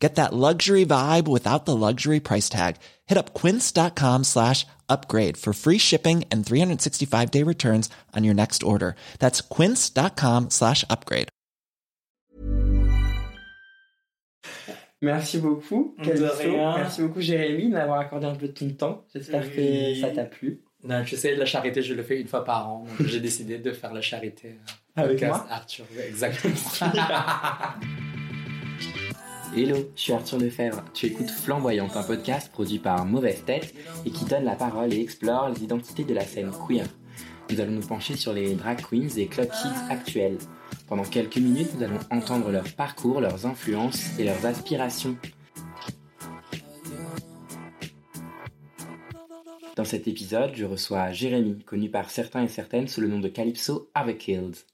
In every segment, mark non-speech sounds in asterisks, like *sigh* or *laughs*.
Get that luxury vibe without the luxury price tag. Hit up quince.com slash upgrade for free shipping and 365 day returns on your next order. That's quince.com slash upgrade. Merci beaucoup, De Calixto. Merci beaucoup, Jérémy, d'avoir accordé un peu de ton temps. J'espère Oui. que ça t'a plu. Non, je sais, la charité, je le fais une fois par an. J'ai décidé de faire la charité. euh, *laughs* Avec moi Arthur, exactement. *laughs* Hello, je suis Arthur Lefebvre. Tu écoutes Flamboyante, un podcast produit par Mauvaise Tête et qui donne la parole et explore les identités de la scène queer. Nous allons nous pencher sur les drag queens et club kids actuels. Pendant quelques minutes, nous allons entendre leur parcours, leurs influences et leurs aspirations. Dans cet épisode, je reçois Jérémy, connu par certains et certaines sous le nom de Calypso Avekills.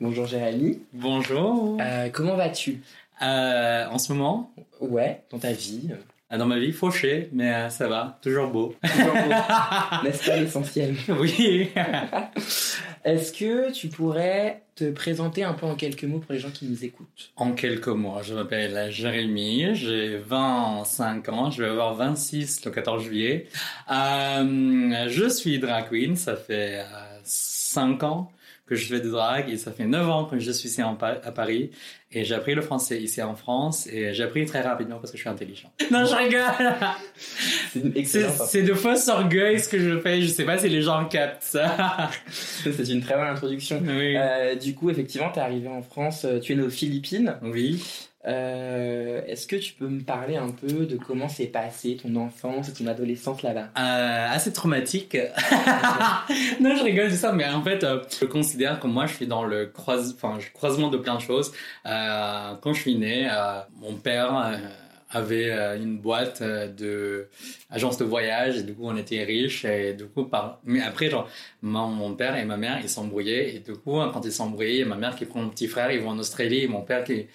Bonjour, Jérémy. Bonjour. Euh, comment vas-tu? Euh, en ce moment, Ouais, dans ta vie. euh, dans ma vie, fauché, mais euh, ça va, toujours beau. *laughs* Toujours beau. N'est-ce pas l'essentiel? *laughs* Oui. *laughs* Est-ce que tu pourrais te présenter un peu en quelques mots pour les gens qui nous écoutent? En quelques mots, je m'appelle Jérémy, j'ai 25 ans, je vais avoir 26 le 14 juillet. Euh, je suis drag queen, ça fait euh, 5 ans que je fais des drag et ça fait 9 ans que je suis ici à Paris et j'ai appris le français ici en France et j'ai appris très rapidement parce que je suis intelligent. *laughs* Non, je rigole *laughs* C'est C'est c'est de faux orgueil ce que je fais, je sais pas si les gens captent ça. *laughs* C'est une très bonne introduction. oui. Euh, du coup, effectivement, tu es arrivé en France, euh, tu es né aux Philippines. Oui. Euh, Est-ce que tu peux me parler un peu de comment s'est passé ton enfance et ton adolescence là-bas? Euh, assez traumatique. non, je rigole de ça, mais en fait, euh, je considère que moi, je suis dans le croise, enfin, je- croisement de plein de choses. Euh, quand je suis né, euh, mon père euh, avait une boîte de agence de voyage et du coup, on était riches et du coup, par... mais après, genre, mon, mon père et ma mère, ils s'embrouillaient et du coup, quand ils s'embrouillaient, ma mère qui prend mon petit frère, ils vont en Australie et mon père qui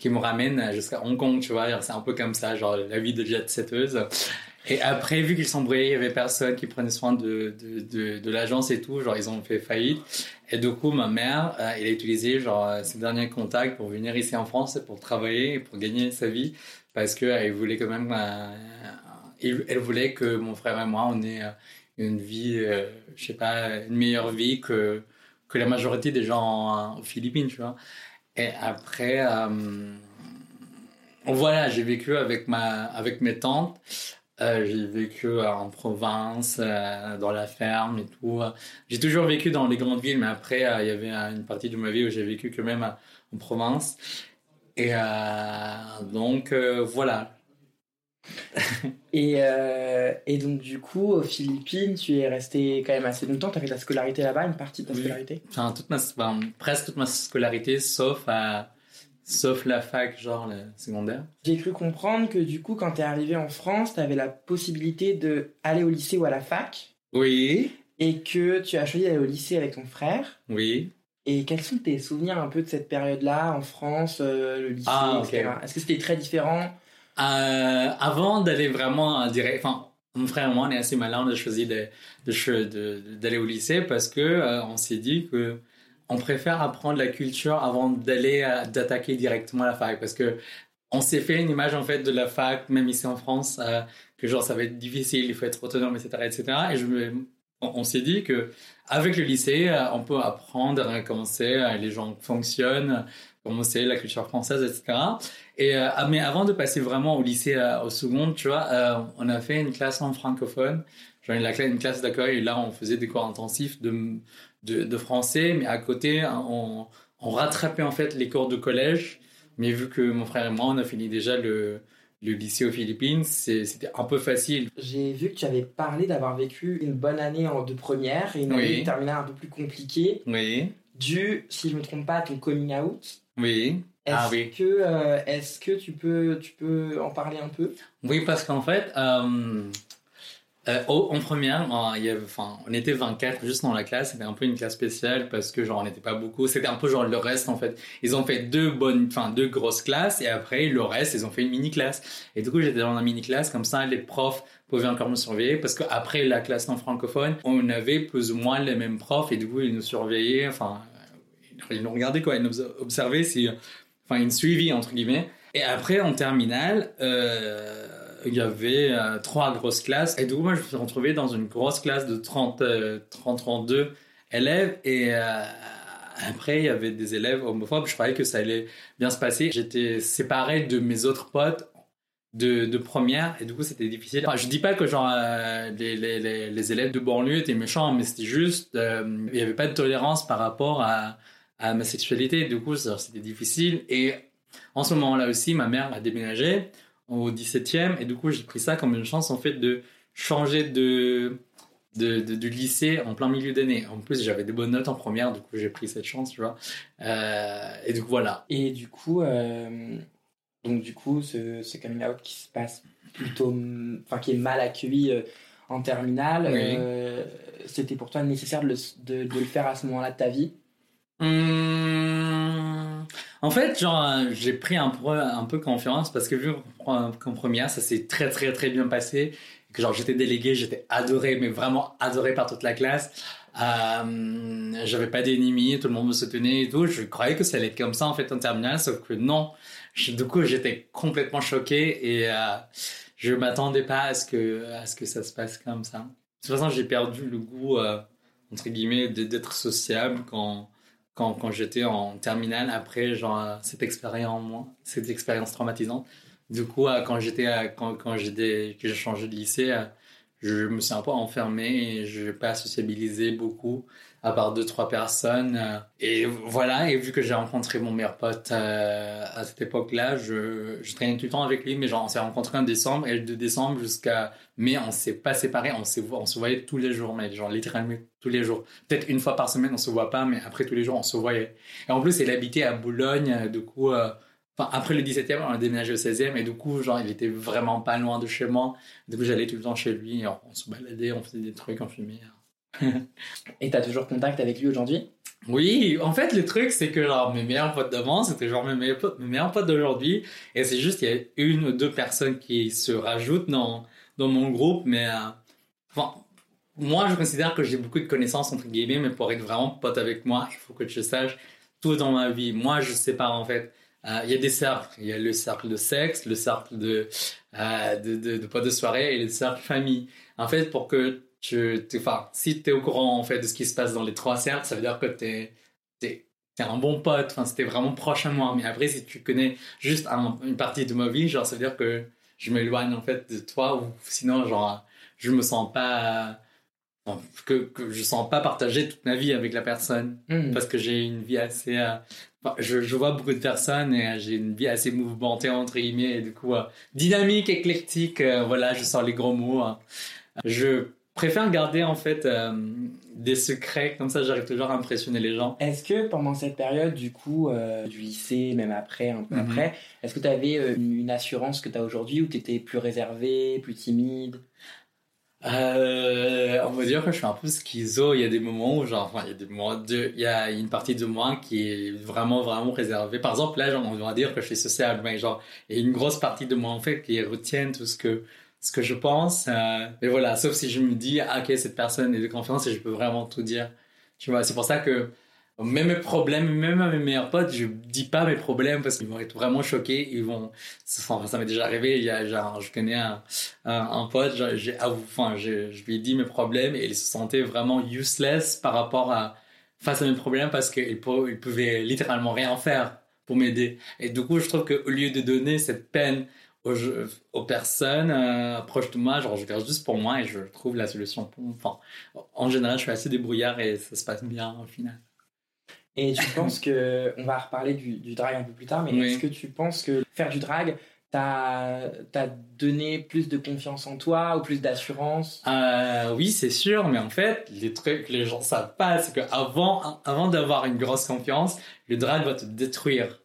qui me ramène jusqu'à Hong Kong, tu vois, c'est un peu comme ça, genre la vie de jet setteuse. Et après, vu qu'ils s'embrouillaient, il y avait personne qui prenait soin de, de, de, de l'agence et tout, genre ils ont fait faillite. Et du coup, ma mère, euh, elle a utilisé genre euh, ses derniers contacts pour venir ici en France pour travailler et pour gagner sa vie, parce que elle voulait quand même, euh, elle voulait que mon frère et moi, on ait euh, une vie, euh, je sais pas, une meilleure vie que que la majorité des gens euh, aux Philippines, tu vois. Et après, euh, voilà, j'ai vécu avec ma, avec mes tantes. Euh, j'ai vécu euh, en province, euh, dans la ferme et tout. J'ai toujours vécu dans les grandes villes, mais après, il y avait une partie de ma vie où j'ai vécu quand même en province. Et donc, voilà. et, et donc, du coup, aux Philippines, tu es resté quand même assez longtemps. Tu as fait ta scolarité là-bas, une partie de ta Oui. scolarité Enfin, toute ma, enfin, presque toute ma scolarité, sauf, euh, sauf la fac, genre le secondaire. J'ai cru comprendre que du coup, quand tu es arrivé en France, tu avais la possibilité d'aller au lycée ou à la fac. Oui, Et que tu as choisi d'aller au lycée avec ton frère. oui. Et quels sont tes souvenirs un peu de cette période-là en France, euh, le lycée, Ah, ok. etc. Est-ce que c'était très différent? Euh, avant d'aller vraiment direct, enfin, mon frère et moi, on est assez malin, on a choisi de, de cho- de- d'aller au lycée parce que euh, on s'est dit que on préfère apprendre la culture avant d'aller euh, d'attaquer directement la fac parce que on s'est fait une image en fait de la fac, même ici en France, euh, que genre ça va être difficile, il faut être autonome, etc., etc. Et je on, s'est dit que avec le lycée, euh, on peut apprendre à comment c'est, les gens fonctionnent, comment c'est la culture française, etc. Et ah, mais avant de passer vraiment au lycée, au second, tu vois, on a fait une classe en francophone, genre une, la cla- une classe d'accueil. Et là, on faisait des cours intensifs de, de, de français, mais à côté, on, on rattrapait en fait les cours de collège. Mais vu que mon frère et moi, on a fini déjà le, le lycée aux Philippines, c'était un peu facile. J'ai vu que tu avais parlé d'avoir vécu une bonne année en de première et une Oui. année de terminale un peu plus compliquée, Oui, dû, si je me trompe pas, à ton coming out. oui. Est-ce Ah oui. que, euh, est-ce que tu peux, tu peux en parler un peu? Oui, parce qu'en fait, euh, Euh, en première, euh, avait, enfin, on était 24 juste dans la classe. C'était un peu une classe spéciale parce que genre on n'était pas beaucoup. C'était un peu genre le reste en fait. Ils ont fait deux bonnes, enfin deux grosses classes et après le reste ils ont fait une mini classe. Et du coup j'étais dans la mini classe comme ça les profs pouvaient encore me surveiller parce qu'après la classe non francophone on avait plus ou moins les mêmes profs et du coup ils nous surveillaient. Enfin euh, ils nous regardaient quoi, ils nous observaient si, enfin ils nous suivaient entre guillemets. Et après en terminale. Euh, il y avait euh, trois grosses classes. Et du coup, moi, je me suis retrouvé dans une grosse classe de 30, euh, 30 32 élèves. Et euh, après, il y avait des élèves homophobes. Je croyais que ça allait bien se passer. J'étais séparé de mes autres potes de, première. Et du coup, c'était difficile. Enfin, je dis pas que euh, les, élèves de banlieue étaient méchants, mais c'était juste, euh, il n'y avait pas de tolérance par rapport à, ma sexualité. Du coup, c'était difficile. Et en ce moment-là aussi, ma mère a déménagé au 17e et du coup j'ai pris ça comme une chance en fait de changer de, de, de du lycée en plein milieu d'année. En plus j'avais des bonnes notes en première, du coup j'ai pris cette chance, tu vois. Euh, et du coup voilà. Et du coup, euh, donc du coup, ce, ce coming out qui se passe plutôt, enfin qui est mal accueilli euh, en terminale, Oui. euh, c'était pour toi nécessaire de le, de, de le faire à ce moment-là de ta vie? Hum, en fait, genre, euh, j'ai pris un peu, confiance parce que vu qu'en première, ça s'est très très très bien passé. Que genre, j'étais délégué, j'étais adoré, mais vraiment adoré par toute la classe. Euh, j'avais pas d'ennemis, tout le monde me soutenait et tout. Je croyais que ça allait être comme ça en fait en terminale, sauf que non. Du coup, j'étais complètement choqué et euh, je m'attendais pas à ce que à ce que ça se passe comme ça. De toute façon, j'ai perdu le goût euh, entre guillemets d'être sociable quand quand, j'étais en terminale après genre cette expérience cette expérience traumatisante. Du coup euh, quand j'étais quand quand j'ai changé de lycée euh, je me suis un peu enfermé et je n'ai pas sociabilisé beaucoup à part deux trois personnes euh, et voilà et vu que j'ai rencontré mon meilleur pote euh, à cette époque-là je, je traînais tout le temps avec lui mais genre on s'est rencontrés en décembre et de décembre jusqu'à mai on s'est pas séparés on on se voyait tous les jours mais genre littéralement tous les jours peut-être une fois par semaine on se voit pas mais après tous les jours on se voyait et en plus il habitait à Boulogne du coup euh, Enfin, après le 17e, on a déménagé au 16e, et du coup, genre, il était vraiment pas loin de chez moi. Du coup, j'allais tout le temps chez lui, on, on se baladait, on faisait des trucs, on fumait. Et t'as toujours contact avec lui aujourd'hui? Oui, en fait, le truc, c'est que mes meilleurs potes d'avant, c'était genre mes meilleurs potes, mes meilleurs potes d'aujourd'hui. Et c'est juste, il y a une ou deux personnes qui se rajoutent dans, dans mon groupe, mais, euh, enfin, moi, je considère que j'ai beaucoup de connaissances, entre guillemets, mais pour être vraiment pote avec moi, il faut que tu saches tout dans ma vie. Moi, je pas, en fait. Euh, Il y a des cercles. Il y a le cercle de sexe, le cercle de, euh, de, de, de potes de soirée et le cercle famille. En fait, pour que tu, tu- enfin, si tu es au courant en fait de ce qui se passe dans les trois cercles, ça veut dire que t'es t'es t'es un bon pote. Enfin, c'était vraiment proche à moi. Mais après, si tu connais juste un- une partie de ma vie, genre, ça veut dire que je m'éloigne en fait de toi ou sinon, genre, je me sens pas enfin, que, que je sens pas partager toute ma vie avec la personne Hmm. parce que j'ai une vie assez euh, enfin, je, je vois beaucoup de personnes et euh, j'ai une vie assez mouvementée entre guillemets et du coup euh, dynamique éclectique euh, voilà je sors les gros mots hein. je préfère garder en fait euh, des secrets comme ça j'arrive toujours à impressionner les gens Est-ce que pendant cette période, du coup, euh, du lycée, même après, un peu Mhm. après, est-ce que tu avais une, une assurance que tu as aujourd'hui ou tu étais plus réservé, plus timide? Euh, on va dire que je suis un peu schizo. Il y a des moments où, genre, enfin, il y a des moments de, il y a une partie de moi qui est vraiment, vraiment réservée. Par exemple, là, genre, on va dire que je suis social, mais genre, il y a une grosse partie de moi, en fait, qui retient tout ce que, ce que je pense. Euh, mais voilà, sauf si je me dis, ah, ok, cette personne est de confiance et je peux vraiment tout dire. Tu vois, c'est pour ça que, même mes problèmes, même à mes meilleurs potes, je dis pas mes problèmes parce qu'ils vont être vraiment choqués. Ils vont, ça m'est déjà arrivé. Il y a, genre, je connais un, un, pote, enfin, je, lui ai dit mes problèmes et il se sentait vraiment useless par rapport à, face à mes problèmes parce qu'il il pouvait littéralement rien faire pour m'aider. Et du coup, je trouve qu'au lieu de donner cette peine aux, aux personnes euh, proches de moi, genre, je garde juste pour moi et je trouve la solution pour, enfin, en général, je suis assez débrouillard et ça se passe bien au final. Et tu *laughs* penses que, on va reparler du, du drag un peu plus tard, mais Oui. est-ce que tu penses que faire du drag t'a t'a donné plus de confiance en toi ou plus d'assurance? Euh, oui, c'est sûr, mais en fait, les trucs que les gens savent pas, c'est qu'avant avant d'avoir une grosse confiance, le drag va te détruire.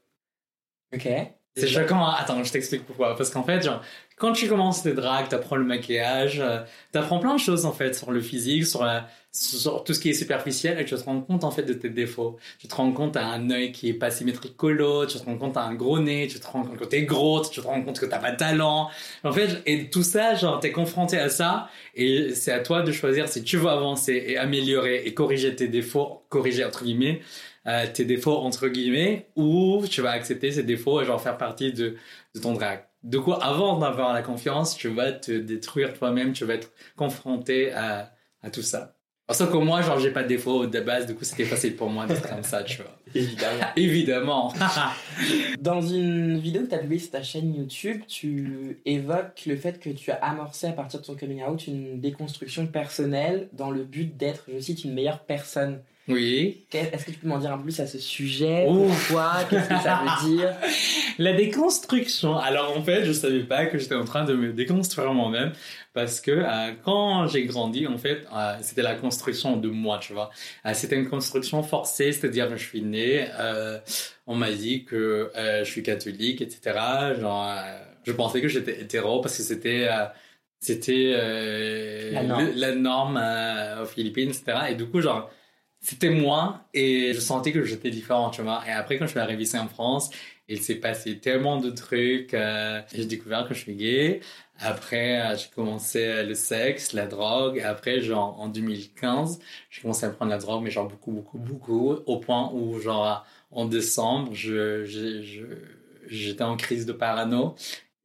Ok. C'est choquant. hein. Attends, je t'explique pourquoi. Parce qu'en fait, genre, quand tu commences le drag, t'apprends le maquillage, euh, t'apprends plein de choses en fait sur le physique, sur, la, sur tout ce qui est superficiel et tu te rends compte en fait de tes défauts. Tu te rends compte t'as un œil qui est pas symétrique que l'autre, tu te rends compte t'as un gros nez, tu te rends compte que t'es gros, tu te rends compte que t'as pas de talent. En fait, et tout ça, genre t'es confronté à ça et c'est à toi de choisir si tu veux avancer et améliorer et corriger tes défauts, corriger entre guillemets. Euh, tes défauts entre guillemets ou tu vas accepter ces défauts et genre faire partie de, de ton drag. Du coup, avant d'avoir la confiance, tu vas te détruire toi-même, tu vas être confronté à, à tout ça. Parce que moi, genre, j'ai pas de défaut de base, du coup, c'était facile pour moi d'être comme ça, tu vois. *laughs* Évidemment. Évidemment. *laughs* Dans une vidéo que tu as publiée sur ta chaîne YouTube, tu évoques le fait que tu as amorcé à partir de ton coming out une déconstruction personnelle dans le but d'être, je cite, une meilleure personne. Oui. Est-ce que tu peux m'en dire un peu plus à ce sujet? Ouh. Pourquoi? Qu'est-ce que ça veut *laughs* dire? La déconstruction. Alors en fait, je savais pas que j'étais en train de me déconstruire moi-même parce que euh, quand j'ai grandi, en fait, euh, c'était la construction de moi, tu vois. Euh, c'était une construction forcée, c'est-à-dire que je suis né, on m'a dit que je suis catholique, etc. Genre, je pensais que j'étais hétéro parce que c'était c'était La norme. le- la norme aux Philippines, etc. Et du coup, genre, c'était moi et je sentais que j'étais différent, tu vois. Et après, quand je suis arrivé ici en France, il s'est passé tellement de trucs. euh, j'ai découvert que je suis gay. Après, euh, j'ai commencé euh, le sexe, la drogue. Après, genre, en 2015, j'ai commencé à prendre la drogue, mais genre beaucoup, beaucoup, beaucoup, au point où, genre, en décembre, je, j'étais en crise de parano.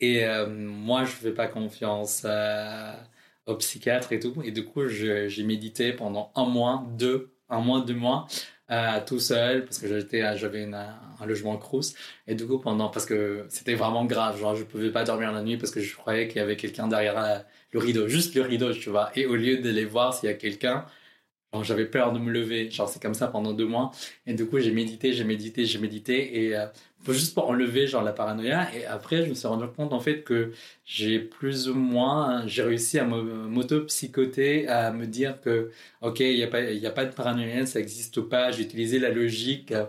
Et moi, je fais pas confiance euh, aux psychiatres et tout. Et du coup, j'ai médité pendant un mois, deux, un mois, deux mois, euh, tout seul, parce que j'étais, euh, j'avais un logement crous. Et du coup, pendant, parce que c'était vraiment grave, genre, je pouvais pas dormir la nuit parce que je croyais qu'il y avait quelqu'un derrière la- le rideau, juste le rideau, tu vois. Et au lieu d'aller voir s'il y a quelqu'un, j'avais peur de me lever. Genre, c'est comme ça pendant deux mois. Et du coup, j'ai médité, j'ai médité, j'ai médité. Et euh, juste pour enlever, genre, la paranoïa. Et après, je me suis rendu compte, en fait, que j'ai plus ou moins, j'ai réussi à m'auto-psychoter, à me dire que, ok, il n'y a, pas- il a pas de paranoïa, ça n'existe pas. J'ai utilisé la logique, euh,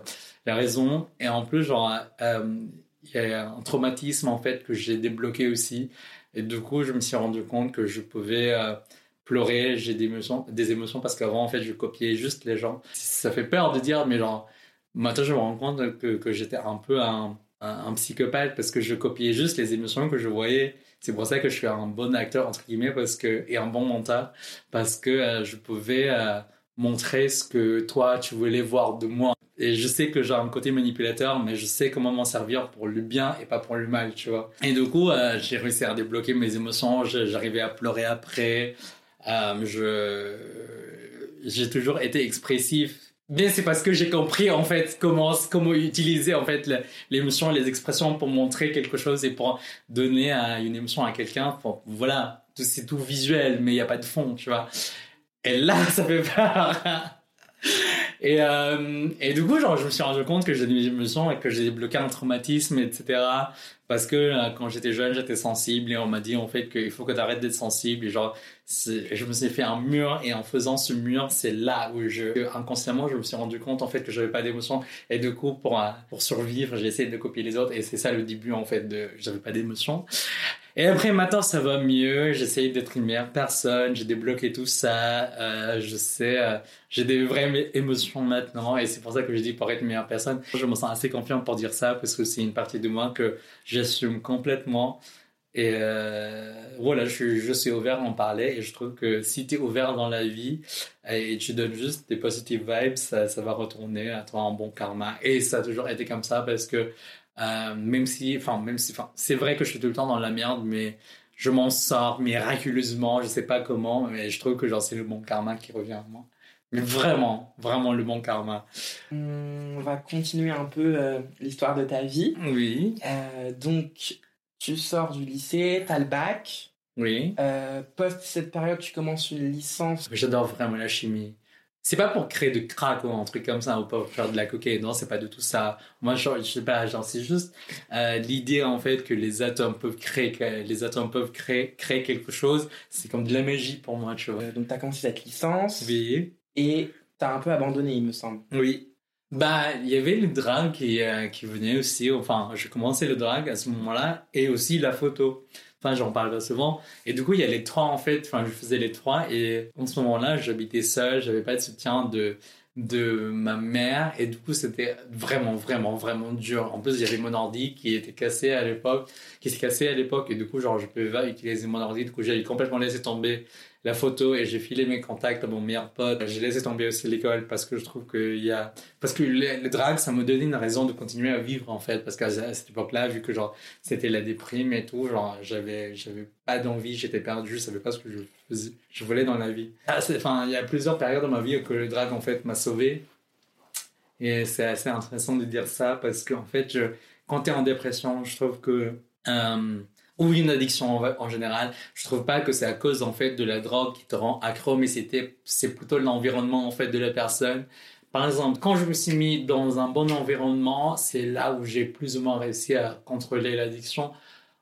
la raison. Et en plus, genre, euh, il y a un traumatisme, en fait, que j'ai débloqué aussi. Et du coup, je me suis rendu compte que je pouvais euh, pleurer, j'ai des émotions, des émotions parce qu'avant, en fait, je copiais juste les gens. Ça fait peur de dire, mais genre, maintenant, je me rends compte que, j'étais un peu un, psychopathe parce que je copiais juste les émotions que je voyais. C'est pour ça que je suis un bon acteur, entre guillemets, parce que, et un bon menteur, parce que euh, je pouvais euh, montrer ce que toi, tu voulais voir de moi. Et je sais que j'ai un côté manipulateur, mais je sais comment m'en servir pour le bien et pas pour le mal, tu vois. Et du coup, euh, j'ai réussi à débloquer mes émotions, j'arrivais à pleurer après. Je j'ai toujours été expressif. Mais c'est parce que j'ai compris en fait comment utiliser en fait l'émotion, les expressions pour montrer quelque chose et pour donner une émotion à quelqu'un. Voilà, c'est tout visuel, mais il y a pas de fond, tu vois. Et là, *laughs* ça fait peur. Et, euh, et du coup, genre, je me suis rendu compte que j'ai des émotions et que j'ai débloqué un traumatisme, etc. Parce que euh, quand j'étais jeune, j'étais sensible et on m'a dit en fait qu'il faut que tu arrêtes d'être sensible. Et genre, je me suis fait un mur et en faisant ce mur, c'est là où je, inconsciemment, je me suis rendu compte en fait que j'avais pas d'émotions. Et du coup, pour, euh, pour survivre, j'ai essayé de copier les autres et c'est ça le début en fait de, j'avais pas d'émotions. Et après, maintenant, ça va mieux. J'essaye d'être une meilleure personne. J'ai débloqué tout ça. Euh, je sais, euh, j'ai des vraies émotions maintenant. Et c'est pour ça que je dis pour être une meilleure personne. Je me sens assez confiant pour dire ça parce que c'est une partie de moi que j'assume complètement. Et euh, voilà, je, suis- je suis ouvert à en parler. Et je trouve que si tu es ouvert dans la vie et tu donnes juste des positive vibes, ça, ça va retourner à toi en bon karma. Et ça a toujours été comme ça parce que euh, même si, enfin, même si, enfin, c'est vrai que je suis tout le temps dans la merde, mais je m'en sors miraculeusement, je sais pas comment, mais je trouve que genre c'est le bon karma qui revient à moi. Mais vraiment, vraiment le bon karma. On va continuer un peu euh, l'histoire de ta vie. Oui, Euh, donc, tu sors du lycée, t'as le bac. oui. Euh, post cette période, tu commences une licence. J'adore vraiment la chimie. C'est pas pour créer de crack ou un truc comme ça ou pour faire de la cocaïne. Non, c'est pas du tout ça. Moi, genre, je sais pas, genre, c'est juste euh, l'idée en fait que les atomes peuvent créer, que les atomes peuvent créer, créer quelque chose. C'est comme de la magie pour moi, tu vois. Euh, donc, t'as commencé cette licence Oui. et t'as un peu abandonné, il me semble. Oui. Bah, il y avait le drag qui, euh, qui venait aussi. Enfin, j'ai commencé le drag à ce moment-là et aussi la photo. Enfin, j'en parle pas souvent. Et du coup, il y a les trois, en fait. Enfin, je faisais les trois. Et en ce moment-là, j'habitais seul. J'avais pas de soutien de, de ma mère. Et du coup, c'était vraiment, vraiment, vraiment dur. En plus, il y avait mon ordi qui était cassé à l'époque, qui s'est cassé à l'époque. Et du coup, genre, je pouvais pas utiliser mon ordi. Du coup, j'ai complètement laissé tomber la photo et j'ai filé mes contacts à mon meilleur pote. J'ai laissé tomber aussi l'école parce que je trouve qu'il y a, parce que le, le drag, ça me donnait une raison de continuer à vivre, en fait. Parce qu'à cette époque-là, vu que genre, c'était la déprime et tout, genre, j'avais, j'avais pas d'envie, j'étais perdu, je savais pas ce que je faisais, je voulais dans la vie. Ah, Enfin, il y a plusieurs périodes dans ma vie que le drag, en fait, m'a sauvé. Et c'est assez intéressant de dire ça parce qu'en fait, quand tu es en dépression, je trouve que. euh, ou une addiction en, général, je trouve pas que c'est à cause en fait de la drogue qui te rend accro, mais c'était c'est plutôt l'environnement en fait de la personne. Par exemple, quand je me suis mis dans un bon environnement, c'est là où j'ai plus ou moins réussi à contrôler l'addiction,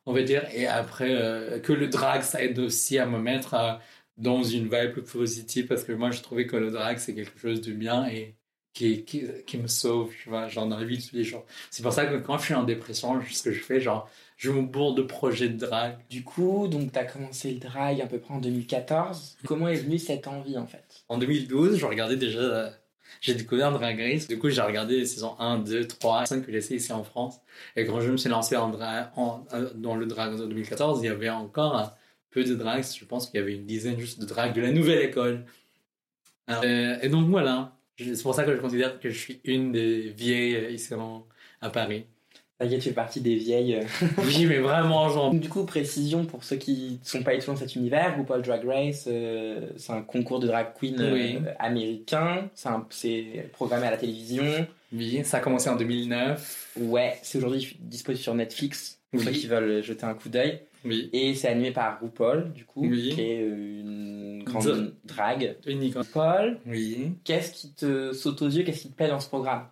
on va dire. Et après, euh, que le drag, ça aide aussi à me mettre euh, dans une vibe plus positive parce que moi, je trouvais que le drag, c'est quelque chose de bien et qui, qui, qui me sauve, tu vois, vie de tous les jours. C'est pour ça que quand je suis en dépression, ce que je fais, genre, je me bourre de projets de drag. Du coup, donc, tu as commencé le drag à peu près en 2014. Comment est venue cette envie, en fait? En 2012, je regardais déjà, j'ai découvert Drag Race. Du coup, j'ai regardé les saisons 1, 2, 3, 5 que j'ai essayé ici en France. Et quand je me suis lancé en dra- en- euh, dans le drag en 2014, il y avait encore euh, peu de drags. Je pense qu'il y avait une dizaine juste de drags de la nouvelle école. Euh, et donc voilà, c'est pour ça que je considère que je suis une des vieilles euh, ici à Paris. Ça y est, tu fais partie des vieilles. euh. *laughs* Oui, mais vraiment, genre. Du coup, précision pour ceux qui ne sont pas du tout dans cet univers, RuPaul Drag Race, euh, c'est un concours de drag queen euh, Oui. américain. C'est programmé à la télévision. Oui, ça a commencé en 2009. Ouais, c'est aujourd'hui disponible sur Netflix, pour Oui. ceux qui veulent jeter un coup d'œil. Oui, Et c'est animé par RuPaul, du coup, Oui. qui est euh, une grande Dra- drague. unique. Paul, Oui. qu'est-ce qui te saute aux yeux, qu'est-ce qui te plaît dans ce programme?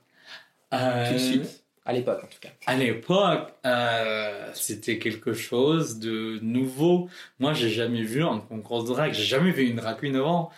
Tout de Euh, suite, à l'époque en tout cas. À l'époque, euh, c'était quelque chose de nouveau. Moi, j'ai jamais vu un concours de drag. J'ai jamais vu une drag queen avant.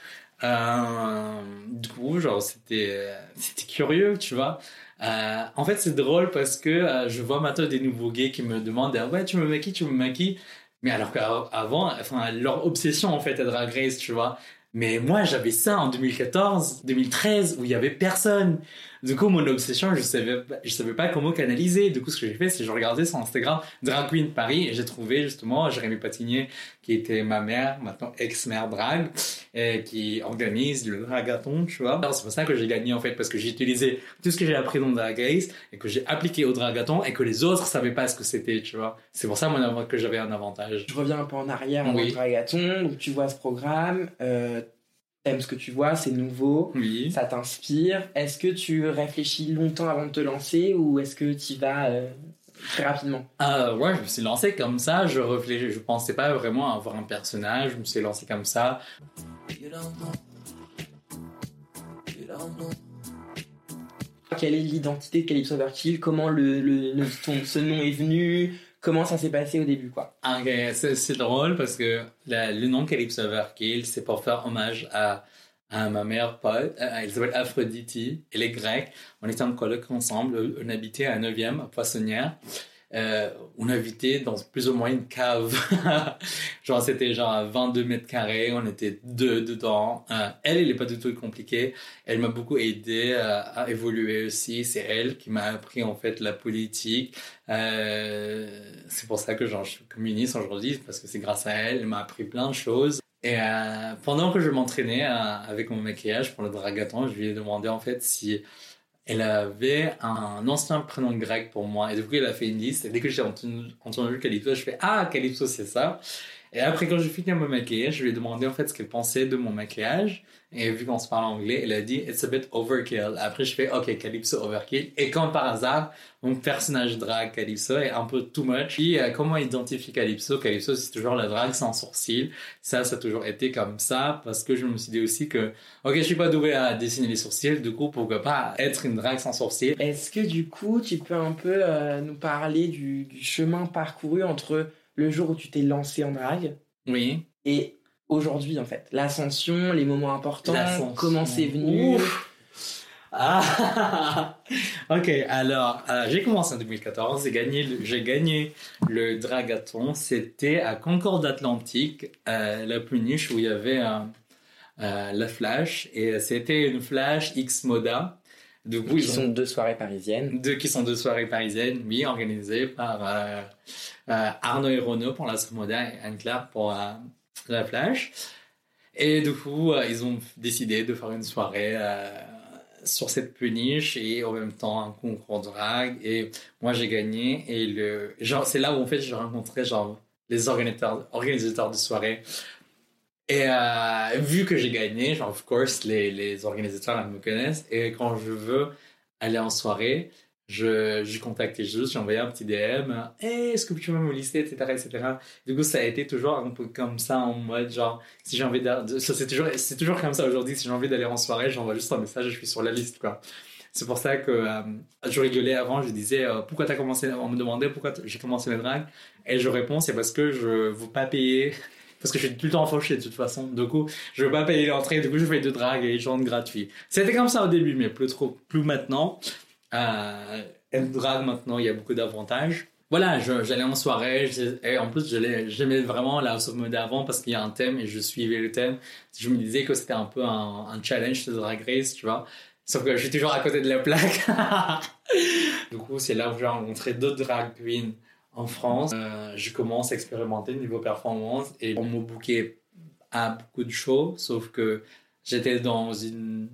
Euh, du coup, genre, c'était, c'était curieux, tu vois. Euh, en fait, c'est drôle parce que euh, je vois maintenant des nouveaux gays qui me demandent ah ouais, tu me maquilles, tu me maquilles. Mais alors qu'avant, enfin, leur obsession en fait est Drag Race, tu vois. Mais moi, j'avais ça en 2014, 2013, où il y avait personne. Du coup, mon obsession, je savais, je savais pas comment canaliser. Du coup, ce que j'ai fait, c'est que je regardais sur Instagram Drag Queen Paris et j'ai trouvé justement Jérémy Patinier, qui était ma mère, maintenant ex-mère drag, et qui organise le dragathon, tu vois. Alors, C'est pour ça que j'ai gagné en fait, parce que j'ai utilisé tout ce que j'ai appris dans Drag Race et que j'ai appliqué au dragathon et que les autres savaient pas ce que c'était, tu vois. C'est pour ça mon que j'avais un avantage. Je reviens un peu en arrière Oui. dragathon, donc tu vois ce programme, euh, t'aimes ce que tu vois, c'est nouveau. Oui. Ça t'inspire. Est-ce que tu réfléchis longtemps avant de te lancer ou est-ce que tu vas euh, très rapidement? Euh, ouais, je me suis lancé comme ça. Je réfléchis, je pensais pas vraiment avoir un personnage. Je me suis lancé comme ça. Quelle est l'identité de Calypso Overkill Comment le, le, le- ton- ce nom est venu? Comment ça s'est passé au début quoi Ok, c'est drôle parce que le nom Calypso Overkill, c'est pour faire hommage à, à ma mère pote. Euh, Elle s'appelle Aphrodite. Elle est grecque. On était en coloc ensemble. On habitait à 9e, à Poissonnière. Euh, on habitait dans plus ou moins une cave. *laughs* genre, c'était genre à 22 mètres carrés. On était deux dedans. Euh, elle, elle est pas du tout compliquée. Elle m'a beaucoup aidé à, à évoluer aussi. C'est elle qui m'a appris en fait la politique. Euh, c'est pour ça que je suis communiste aujourd'hui, parce que c'est grâce à elle, elle m'a appris plein de choses. Et euh, pendant que je m'entraînais euh, avec mon maquillage pour le dragathon, je lui ai demandé en fait si elle avait un ancien prénom grec pour moi. Et du coup, elle a fait une liste. Et dès que j'ai entendu, entendu Calypso, je fais Ah, Calypso, c'est ça. Et après, quand j'ai fini mon maquillage, je lui ai demandé en fait ce qu'elle pensait de mon maquillage. Et vu qu'on se parle anglais, elle a dit It's a bit overkill. Après, je fais Ok, Calypso overkill. Et comme par hasard, mon personnage drag Calypso est un peu too much. Puis, euh, comment identifier Calypso? Calypso, c'est toujours la drague sans sourcil. Ça, ça a toujours été comme ça parce que je me suis dit aussi que, ok, je suis pas doué à dessiner les sourcils. Du coup, pourquoi pas être une drague sans sourcil Est-ce que du coup tu peux un peu euh, nous parler du, du chemin parcouru entre le jour où tu t'es lancé en drague Oui. et aujourd'hui en fait L'ascension, les moments importants, comment c'est venu Ouf. Ah, *laughs* ok, alors euh, j'ai commencé en 2014, j'ai gagné, le- j'ai gagné le dragathon, c'était à Concorde Atlantique, euh, la plus niche où il y avait euh, euh, la Flash, et c'était une Flash X Moda. Du coup, Qui ils ont sont deux soirées parisiennes. deux qui sont deux soirées parisiennes, oui, organisées par euh, euh, Arnaud et Renaud pour la Moda et Anne-Claire pour euh, la Flash. Et du coup, ils ont décidé de faire une soirée sur cette péniche et en même temps un concours de drag. Et moi, j'ai gagné. Et le, genre, c'est là où en fait, j'ai rencontré genre les organisateurs, organisateurs de soirée. Et euh, vu que j'ai gagné, genre, of course, les, les organisateurs me connaissent. Et quand je veux aller en soirée, je, je contactais juste, j'ai envoyé un petit DM, hey, est-ce que tu veux me lister, etc., etc. Du coup, ça a été toujours un peu comme ça, en mode, genre, si j'ai envie ça, c'est toujours, toujours comme ça aujourd'hui, si j'ai envie d'aller en soirée, j'envoie juste un message et je suis sur la liste, quoi. C'est pour ça que euh, je rigolais avant, je disais, euh, pourquoi t'as commencé, on me demandait pourquoi j'ai commencé le drag, et je réponds, c'est parce que je veux pas payer, parce que je suis tout le temps fauché de toute façon, du coup, je veux pas payer l'entrée, du coup, je fais de drag et je rentre gratuit. C'était comme ça au début, mais plus trop, plus maintenant. Euh, être drag maintenant, il y a beaucoup d'avantages. Voilà, j'allais en soirée, et en plus j'aimais vraiment la House of Mode avant parce qu'il y a un thème et je suivais le thème. Je me disais que c'était un peu un, un challenge de Drag Race, tu vois. Sauf que je suis toujours à côté de la plaque. *laughs* du coup, c'est là où j'ai rencontré d'autres drag queens en France. Euh, je commence à expérimenter niveau performance et on me bookait à beaucoup de shows, sauf que j'étais dans une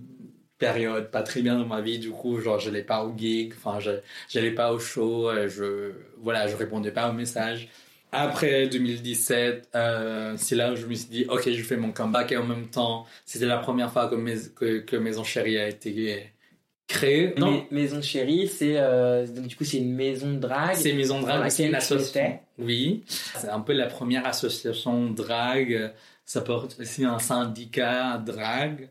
période pas très bien dans ma vie, du coup, genre, je n'allais pas au gig, enfin, je j'allais pas au show, euh, je, voilà, je répondais pas aux messages. Après 2017, euh, c'est là où je me suis dit, ok, je fais mon comeback et en même temps, c'était la première fois que, mes, que, que Maison a été créée. Non, Mais- Maison Chérie, c'est euh, donc du coup c'est une maison de drague. c'est Maison dans Drag, laquelle c'est une association. Oui, c'est un peu la première association drag. Ça porte aussi un syndicat drag.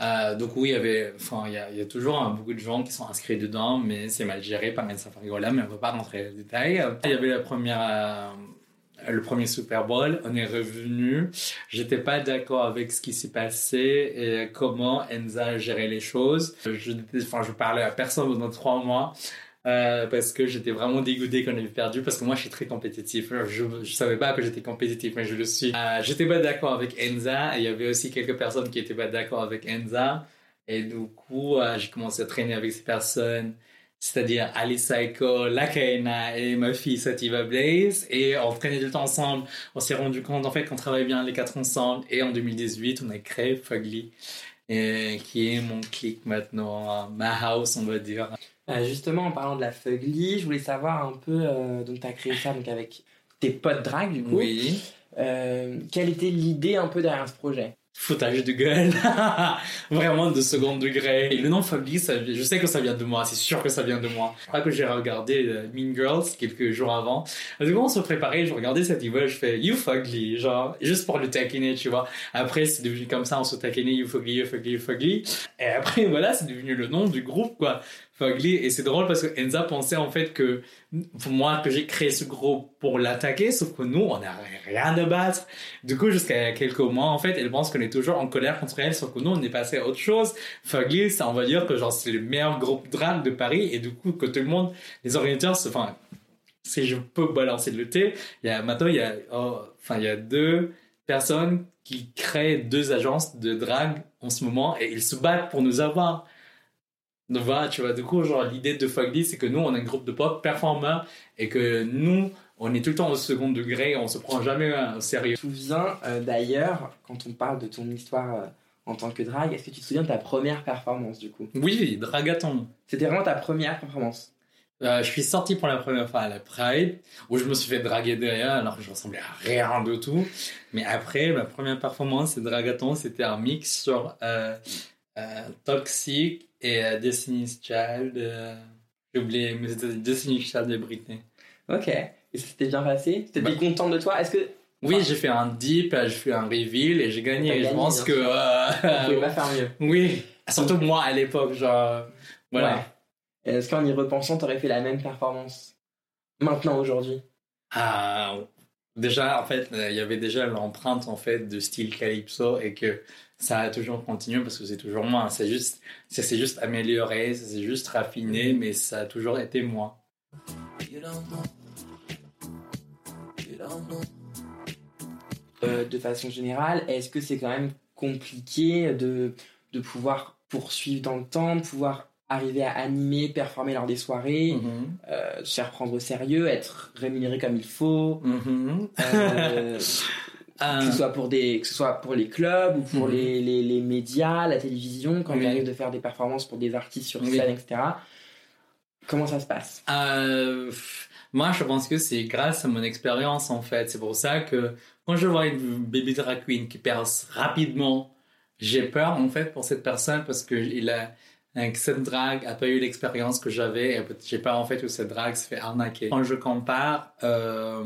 Euh, donc oui, il y avait, enfin, il y a, il y a toujours hein, beaucoup de gens qui sont inscrits dedans, mais c'est mal géré par Mensa Farigola, mais on ne va pas rentrer dans les détails. Il y avait la première, euh, le premier Super Bowl, on est revenu. J'étais pas d'accord avec ce qui s'est passé et comment Enza géré les choses. Je, enfin, je parlais à personne pendant trois mois. Euh, parce que j'étais vraiment dégoûté qu'on avait perdu parce que moi je suis très compétitif je, je savais pas que j'étais compétitif mais je le suis euh, j'étais pas d'accord avec Enza et il y avait aussi quelques personnes qui étaient pas d'accord avec Enza et du coup euh, j'ai commencé à traîner avec ces personnes c'est-à-dire Ali Psycho, Lakaina et ma fille Sativa Blaze. Et on traînait le temps ensemble. On s'est rendu compte en fait qu'on travaillait bien les quatre ensemble. Et en 2018 on a créé Fugly et qui est mon clic maintenant ma house on va dire. Euh, justement, en parlant de la Fugly, je voulais savoir un peu. euh, donc, tu as créé ça donc, avec tes potes drag, du coup. oui. Euh, quelle était l'idée un peu derrière ce projet? Foutage de gueule, *laughs* vraiment de second degré. Et le nom Fugly, ça, je sais que ça vient de moi, c'est sûr que ça vient de moi. Crois que j'ai regardé euh, Mean Girls quelques jours avant. Du coup, on se préparait, je regardais cette image, je fais You Fugly, genre, juste pour le taquiner, tu vois. Après, c'est devenu comme ça, on se taquinait You Fugly, You Fugly, You Fugly. Et après, voilà, c'est devenu le nom du groupe, quoi. Fugly. Et c'est drôle parce que Enza pensait en fait que, moi, que j'ai créé ce groupe pour l'attaquer, sauf que nous, on n'a rien à battre. Du coup, jusqu'à quelques mois, en fait, elle pense qu'on est toujours en colère contre elle, sauf que nous, on est passé à autre chose. Fugly, ça, on va dire que genre, c'est le meilleur groupe drag de Paris, et du coup, que tout le monde, les organisateurs, enfin, si je peux balancer le thé, il y a, maintenant, il y a, oh, y a deux personnes qui créent deux agences de drag en ce moment, et ils se battent pour nous avoir. Voilà, tu vois, du coup, genre, l'idée de Fugly, c'est que nous, on est un groupe de pop performeurs, et que nous, on est tout le temps au second degré, on se prend jamais euh, au sérieux. Je me souviens euh, d'ailleurs, quand on parle de ton histoire euh, en tant que drag, est-ce que tu te souviens de ta première performance du coup? Oui, Dragaton. C'était vraiment ta première performance? Euh, je suis sorti pour la première fois à la Pride, où je me suis fait draguer derrière, alors que je ressemblais à rien de tout. Mais après, ma première performance, c'est Dragaton, c'était un mix sur Toxic et euh, Destiny's Child. euh, J'ai oublié, mais c'était Destiny's Child de Britney. Ok. Et ça s'était bien passé? T'étais Bah. contente de toi? Est-ce que Oui, j'ai fait un dip, euh, j'ai fait un reveal et j'ai gagné. Je pense que. euh, pouvez pas faire mieux *laughs* oui, surtout moi à l'époque, genre. Voilà. Ouais. Est-ce qu'en y repensant, t'aurais fait la même performance Maintenant, aujourd'hui? Ah, déjà, en fait, euh, il y avait déjà l'empreinte en fait de style calypso et que ça a toujours continué parce que c'est toujours moi. C'est juste, ça s'est juste amélioré, ça s'est juste raffiné, mais ça a toujours été moi. Euh, de façon générale, est-ce que c'est quand même compliqué de, de pouvoir poursuivre dans le temps, de pouvoir arriver à animer, performer lors des soirées, Mhm. euh, se faire prendre au sérieux, être rémunéré comme il faut, Mhm. euh, *laughs* Euh, que ce soit pour des, que ce soit pour les clubs ou pour Mhm. les, les, les médias, la télévision, quand Oui. il arrive de faire des performances pour des artistes sur Oui. scène, etc. Comment ça se passe? Euh, moi, je pense que c'est grâce à mon expérience, en fait. C'est pour ça que quand je vois une baby drag queen qui perce rapidement, j'ai peur, en fait, pour cette personne parce que il a, que cette drague a pas eu l'expérience que j'avais. et J'ai peur, en fait, que cette drague se fait arnaquer. Quand je compare, euh,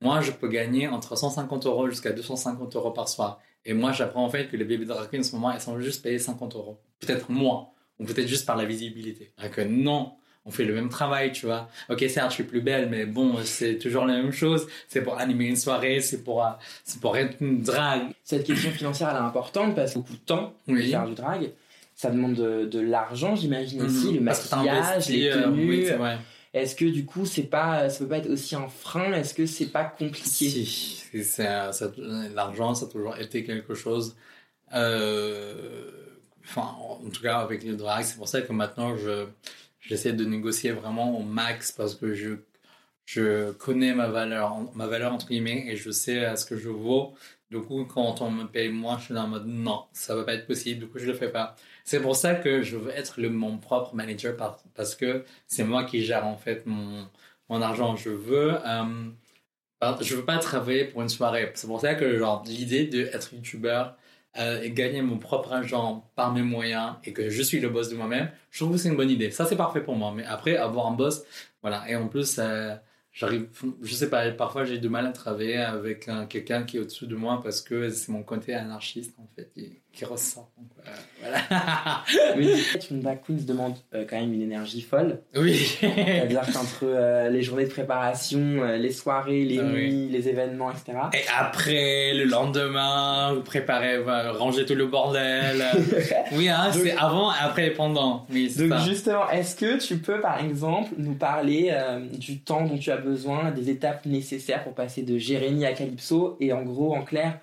moi, je peux gagner entre 150 euros jusqu'à 250 euros par soir. Et moi, j'apprends, en fait, que les baby drag queens, en ce moment, elles sont juste payées 50 euros. Peut-être moins. Ou peut-être juste par la visibilité. Alors que non, on fait le même travail, tu vois. Ok, certes, je suis plus belle, mais bon, c'est toujours la même chose. C'est pour animer une soirée, c'est pour, euh, c'est pour être une drague. Cette question financière, elle est importante parce que beaucoup de temps de Oui. faire du drag. Ça demande de, de l'argent, j'imagine aussi, le Mhm. T'as maquillage, les euh, tenues. oui. Est-ce que du coup, c'est pas, ça peut pas être aussi un frein? Est-ce que c'est pas compliqué? Si, l'argent, ça a toujours été quelque chose. euh, en tout cas, avec les drags, c'est pour ça que maintenant, je, j'essaie de négocier vraiment au max parce que je, je connais ma valeur, ma valeur entre guillemets, et je sais à ce que je vaux. Du coup, quand on me paye moins, je suis en mode non, ça va pas être possible, du coup, je le fais pas. C'est pour ça que je veux être mon propre manager par- parce que c'est moi qui gère en fait mon, mon argent. Je veux, euh, je veux pas travailler pour une soirée. C'est pour ça que l'idée d'être youtubeur euh, et gagner mon propre argent par mes moyens et que je suis le boss de moi-même, je trouve que c'est une bonne idée. Ça c'est parfait pour moi. Mais après avoir un boss, voilà. Et en plus, euh, j'arrive, je sais pas, parfois j'ai du mal à travailler avec un- quelqu'un qui est au-dessus de moi parce que c'est mon côté anarchiste en fait qui ressort. Donc, euh, voilà. *laughs* Mais en fait, une se demande euh, quand même une énergie folle. oui. C'est-à-dire qu'entre euh, les journées de préparation, euh, les soirées, les Ah oui. nuits, les événements, etc. Et après, le lendemain, préparer, voilà, ranger tout le bordel. *laughs* Oui, hein, c'est avant, après et pendant. Oui, Donc ça. justement, est-ce que tu peux par exemple nous parler du temps dont tu as besoin, des étapes nécessaires pour passer de Jérémy à Calypso et en gros, en clair,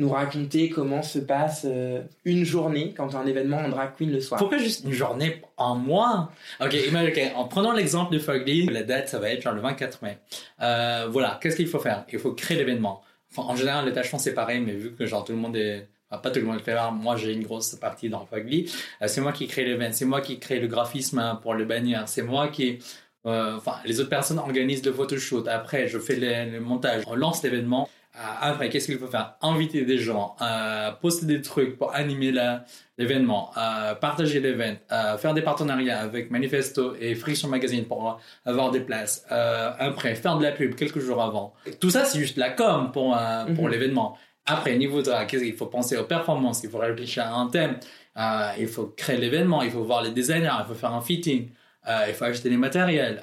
nous raconter comment se passe euh, une journée quand un événement en drag queen le soir Pourquoi juste une journée en mois Ok, imagine, en prenant l'exemple de Fugly, la date, ça va être le 24 mai. Euh, voilà, qu'est-ce qu'il faut faire? Il faut créer l'événement. En général, les tâches sont séparées, mais vu que genre tout le monde est... pas tout le monde le fait, hein, moi j'ai une grosse partie dans Fugly. Euh, c'est moi qui crée l'événement, c'est moi qui crée le graphisme hein, pour le bannière, c'est moi qui... euh, Enfin, les autres personnes organisent le photoshoot. Après, je fais le montage. On lance l'événement. Après, qu'est-ce qu'il faut faire? Inviter des gens, euh, poster des trucs pour animer l'événement, euh, partager l'événement, euh, faire des partenariats avec Manifesto et Friction Magazine pour avoir des places, euh, après faire de la pub quelques jours avant. Tout ça, c'est juste la com pour, euh, pour Mhm. l'événement. Après, niveau de qu'est-ce qu'il faut penser aux performances, il faut réfléchir à un thème, euh, il faut créer l'événement, il faut voir les designers, il faut faire un fitting, euh, il faut acheter les matériels.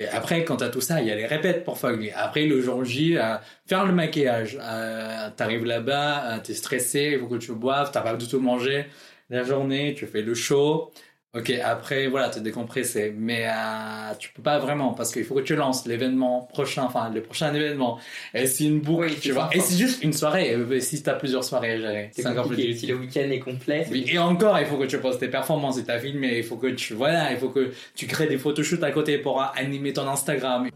Et après, quand t'as tout ça, il y a les répètes pour Foggy. Après, le jour J, euh, faire le maquillage. Euh, T'arrives là-bas, euh, t'es stressé, il faut que tu boives, t'as pas du tout mangé la journée, tu fais le show. Ok, après, voilà, t'es décompressé. Mais euh, tu peux pas vraiment parce qu'il faut que tu lances l'événement prochain, enfin, le prochain événement. Et c'est une boucle, Oui, tu c'est vois. Et c'est juste une soirée. Et si t'as plusieurs soirées à gérer, C'est encore plus compliqué. difficile. Si le week-end est complet, Oui, et encore, il faut que tu postes tes performances et ta filmé. Il faut que tu, voilà, il faut que tu crées des photoshoots à côté pour animer ton Instagram.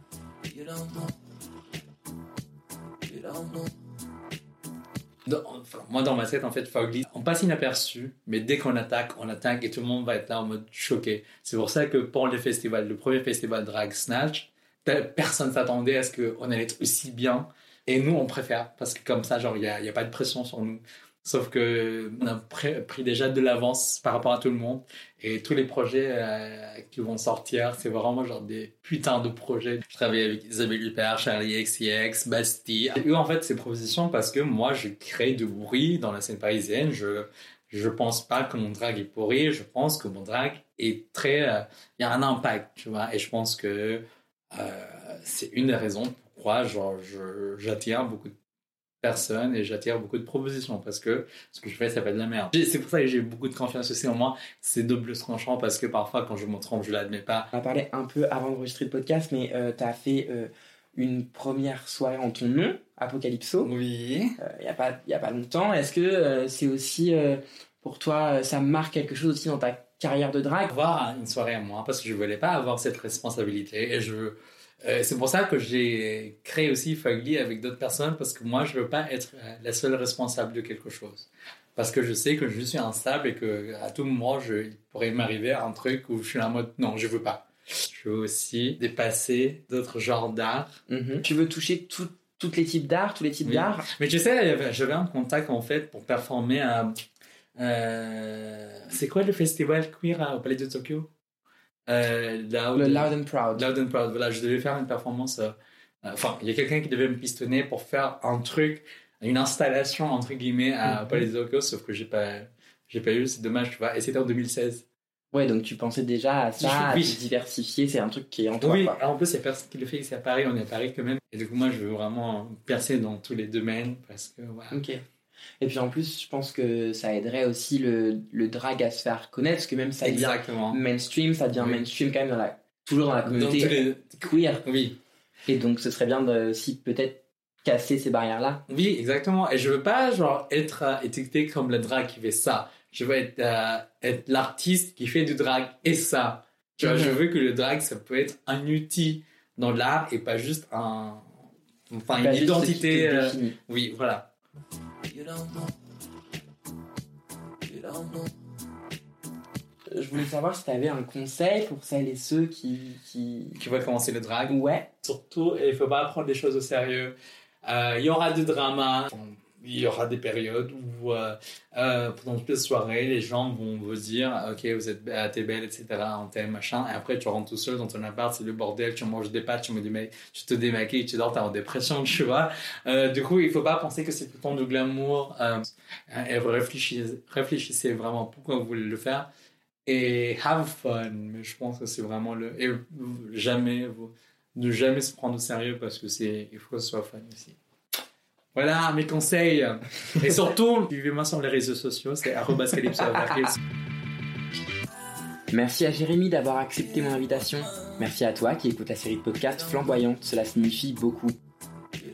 Moi, dans ma tête, en fait, Fogly, on passe inaperçu, mais dès qu'on attaque, on attaque et tout le monde va être là en mode choqué. C'est pour ça que pour le festival, le premier festival Drag Snatch, pe- personne s'attendait à ce qu'on allait être aussi bien. Et nous, on préfère, parce que comme ça, genre, il n'y a pas de pression sur nous. Sauf que on a pr- pris déjà de l'avance par rapport à tout le monde. Et tous les projets euh, qui vont sortir, c'est vraiment genre des putains de projets. Je travaille avec Isabelle Huppert, Charlie XCX, Bastille. J'ai eu en fait ces propositions parce que moi, je crée du bruit dans la scène parisienne. Je je pense pas que mon drag est pourri. Je pense que mon drag est très... euh, Il y a un impact, tu vois. Et je pense que euh, c'est une des raisons pourquoi genre, je- j'attire beaucoup de personnes et j'attire beaucoup de propositions parce que ce que je fais, ça fait de la merde. C'est pour ça que j'ai beaucoup de confiance aussi en moi. C'est double tranchant parce que parfois, quand je me trompe, je l'admets pas. On a parlé un peu avant d'enregistrer le podcast, mais tu as fait euh, une première soirée en ton nom, Apocalypso, Oui. il n'y a, pas- a pas longtemps. Est-ce que euh, c'est aussi, euh, pour toi, euh, ça marque quelque chose aussi dans ta carrière de drague? Avoir une soirée à moi parce que je voulais pas avoir cette responsabilité et je veux- euh, c'est pour ça que j'ai créé aussi Fugly avec d'autres personnes parce que moi je veux pas être euh, la seule responsable de quelque chose parce que je sais que je suis instable et que à tout moment je il pourrait m'arriver un truc où je suis en mode non je veux pas je veux aussi dépasser d'autres genres d'art Mhm. Tu veux toucher tout- tous les types d'art, tous les types Oui. d'art? Mais tu sais, j'avais un contact en fait pour performer à. euh, c'est quoi le festival queer au Palais de Tokyo? Euh, Loud, Le Loud and Proud. Loud and Proud. Voilà, je devais faire une performance. euh, euh, Enfin, il y a quelqu'un qui devait me pistonner pour faire un truc, une installation entre guillemets à Palais de Tokyo, sauf que j'ai pas, j'ai pas eu. C'est dommage, tu vois. Et c'était en 2016. Ouais, donc tu pensais déjà à ça, à Oui. te diversifier, c'est un truc qui est en toi. Oui, quoi. alors en plus, il y a personne qui le fait ici à Paris, on est à Paris quand même. Et du coup, moi, je veux vraiment percer dans tous les domaines parce que voilà. Ok. Et puis en plus, je pense que ça aiderait aussi le, le drag à se faire connaître, parce que même ça devient Exactement. mainstream, ça devient Oui. mainstream quand même dans la, toujours dans la communauté les- queer. Oui, Et donc ce serait bien de aussi peut-être casser ces barrières-là. oui, exactement. Et je veux pas genre être euh, étiqueté comme le drag qui fait ça. Je veux être, euh, être l'artiste qui fait du drag et ça. Tu vois, Mhm. je veux que le drag, ça peut être un outil dans l'art et pas juste un, enfin, une Pas juste ce qui euh. Je voulais savoir si tu avais un conseil pour celles et ceux qui... qui... Qui va commencer le drag. Ouais. Surtout, il faut pas prendre les choses au sérieux. Euh, Il y aura du drama. Il y aura des périodes où, euh, euh, pendant toute la soirée, les gens vont vous dire Ok, vous êtes t'es belle, etc. On t'aime, machin. Et après, tu rentres tout seul dans ton appart, c'est le bordel. Tu manges des pâtes, tu, me tu te démaquilles, tu dors, t'es en dépression, *laughs* tu vois. Euh, du coup, il faut pas penser que c'est tout le temps du glamour. Euh, et réfléchissez, réfléchissez vraiment pourquoi vous voulez le faire. Et have fun. Mais je pense que c'est vraiment le. Et jamais ne jamais se prendre au sérieux parce que c'est il faut que ce soit fun aussi. Voilà mes conseils. *laughs* Et surtout, suivez-moi sur les réseaux sociaux, c'est. Merci à Jérémy d'avoir accepté mon invitation. Merci à toi qui écoute la série de podcasts flamboyante, cela signifie beaucoup.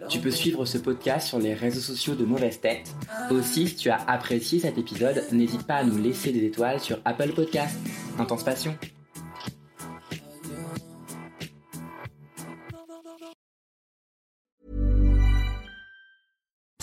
Tu peux suivre ce podcast sur les réseaux sociaux de Mauvaise Tête. Aussi, si tu as apprécié cet épisode, n'hésite pas à nous laisser des étoiles sur Apple Podcasts. Intense passion.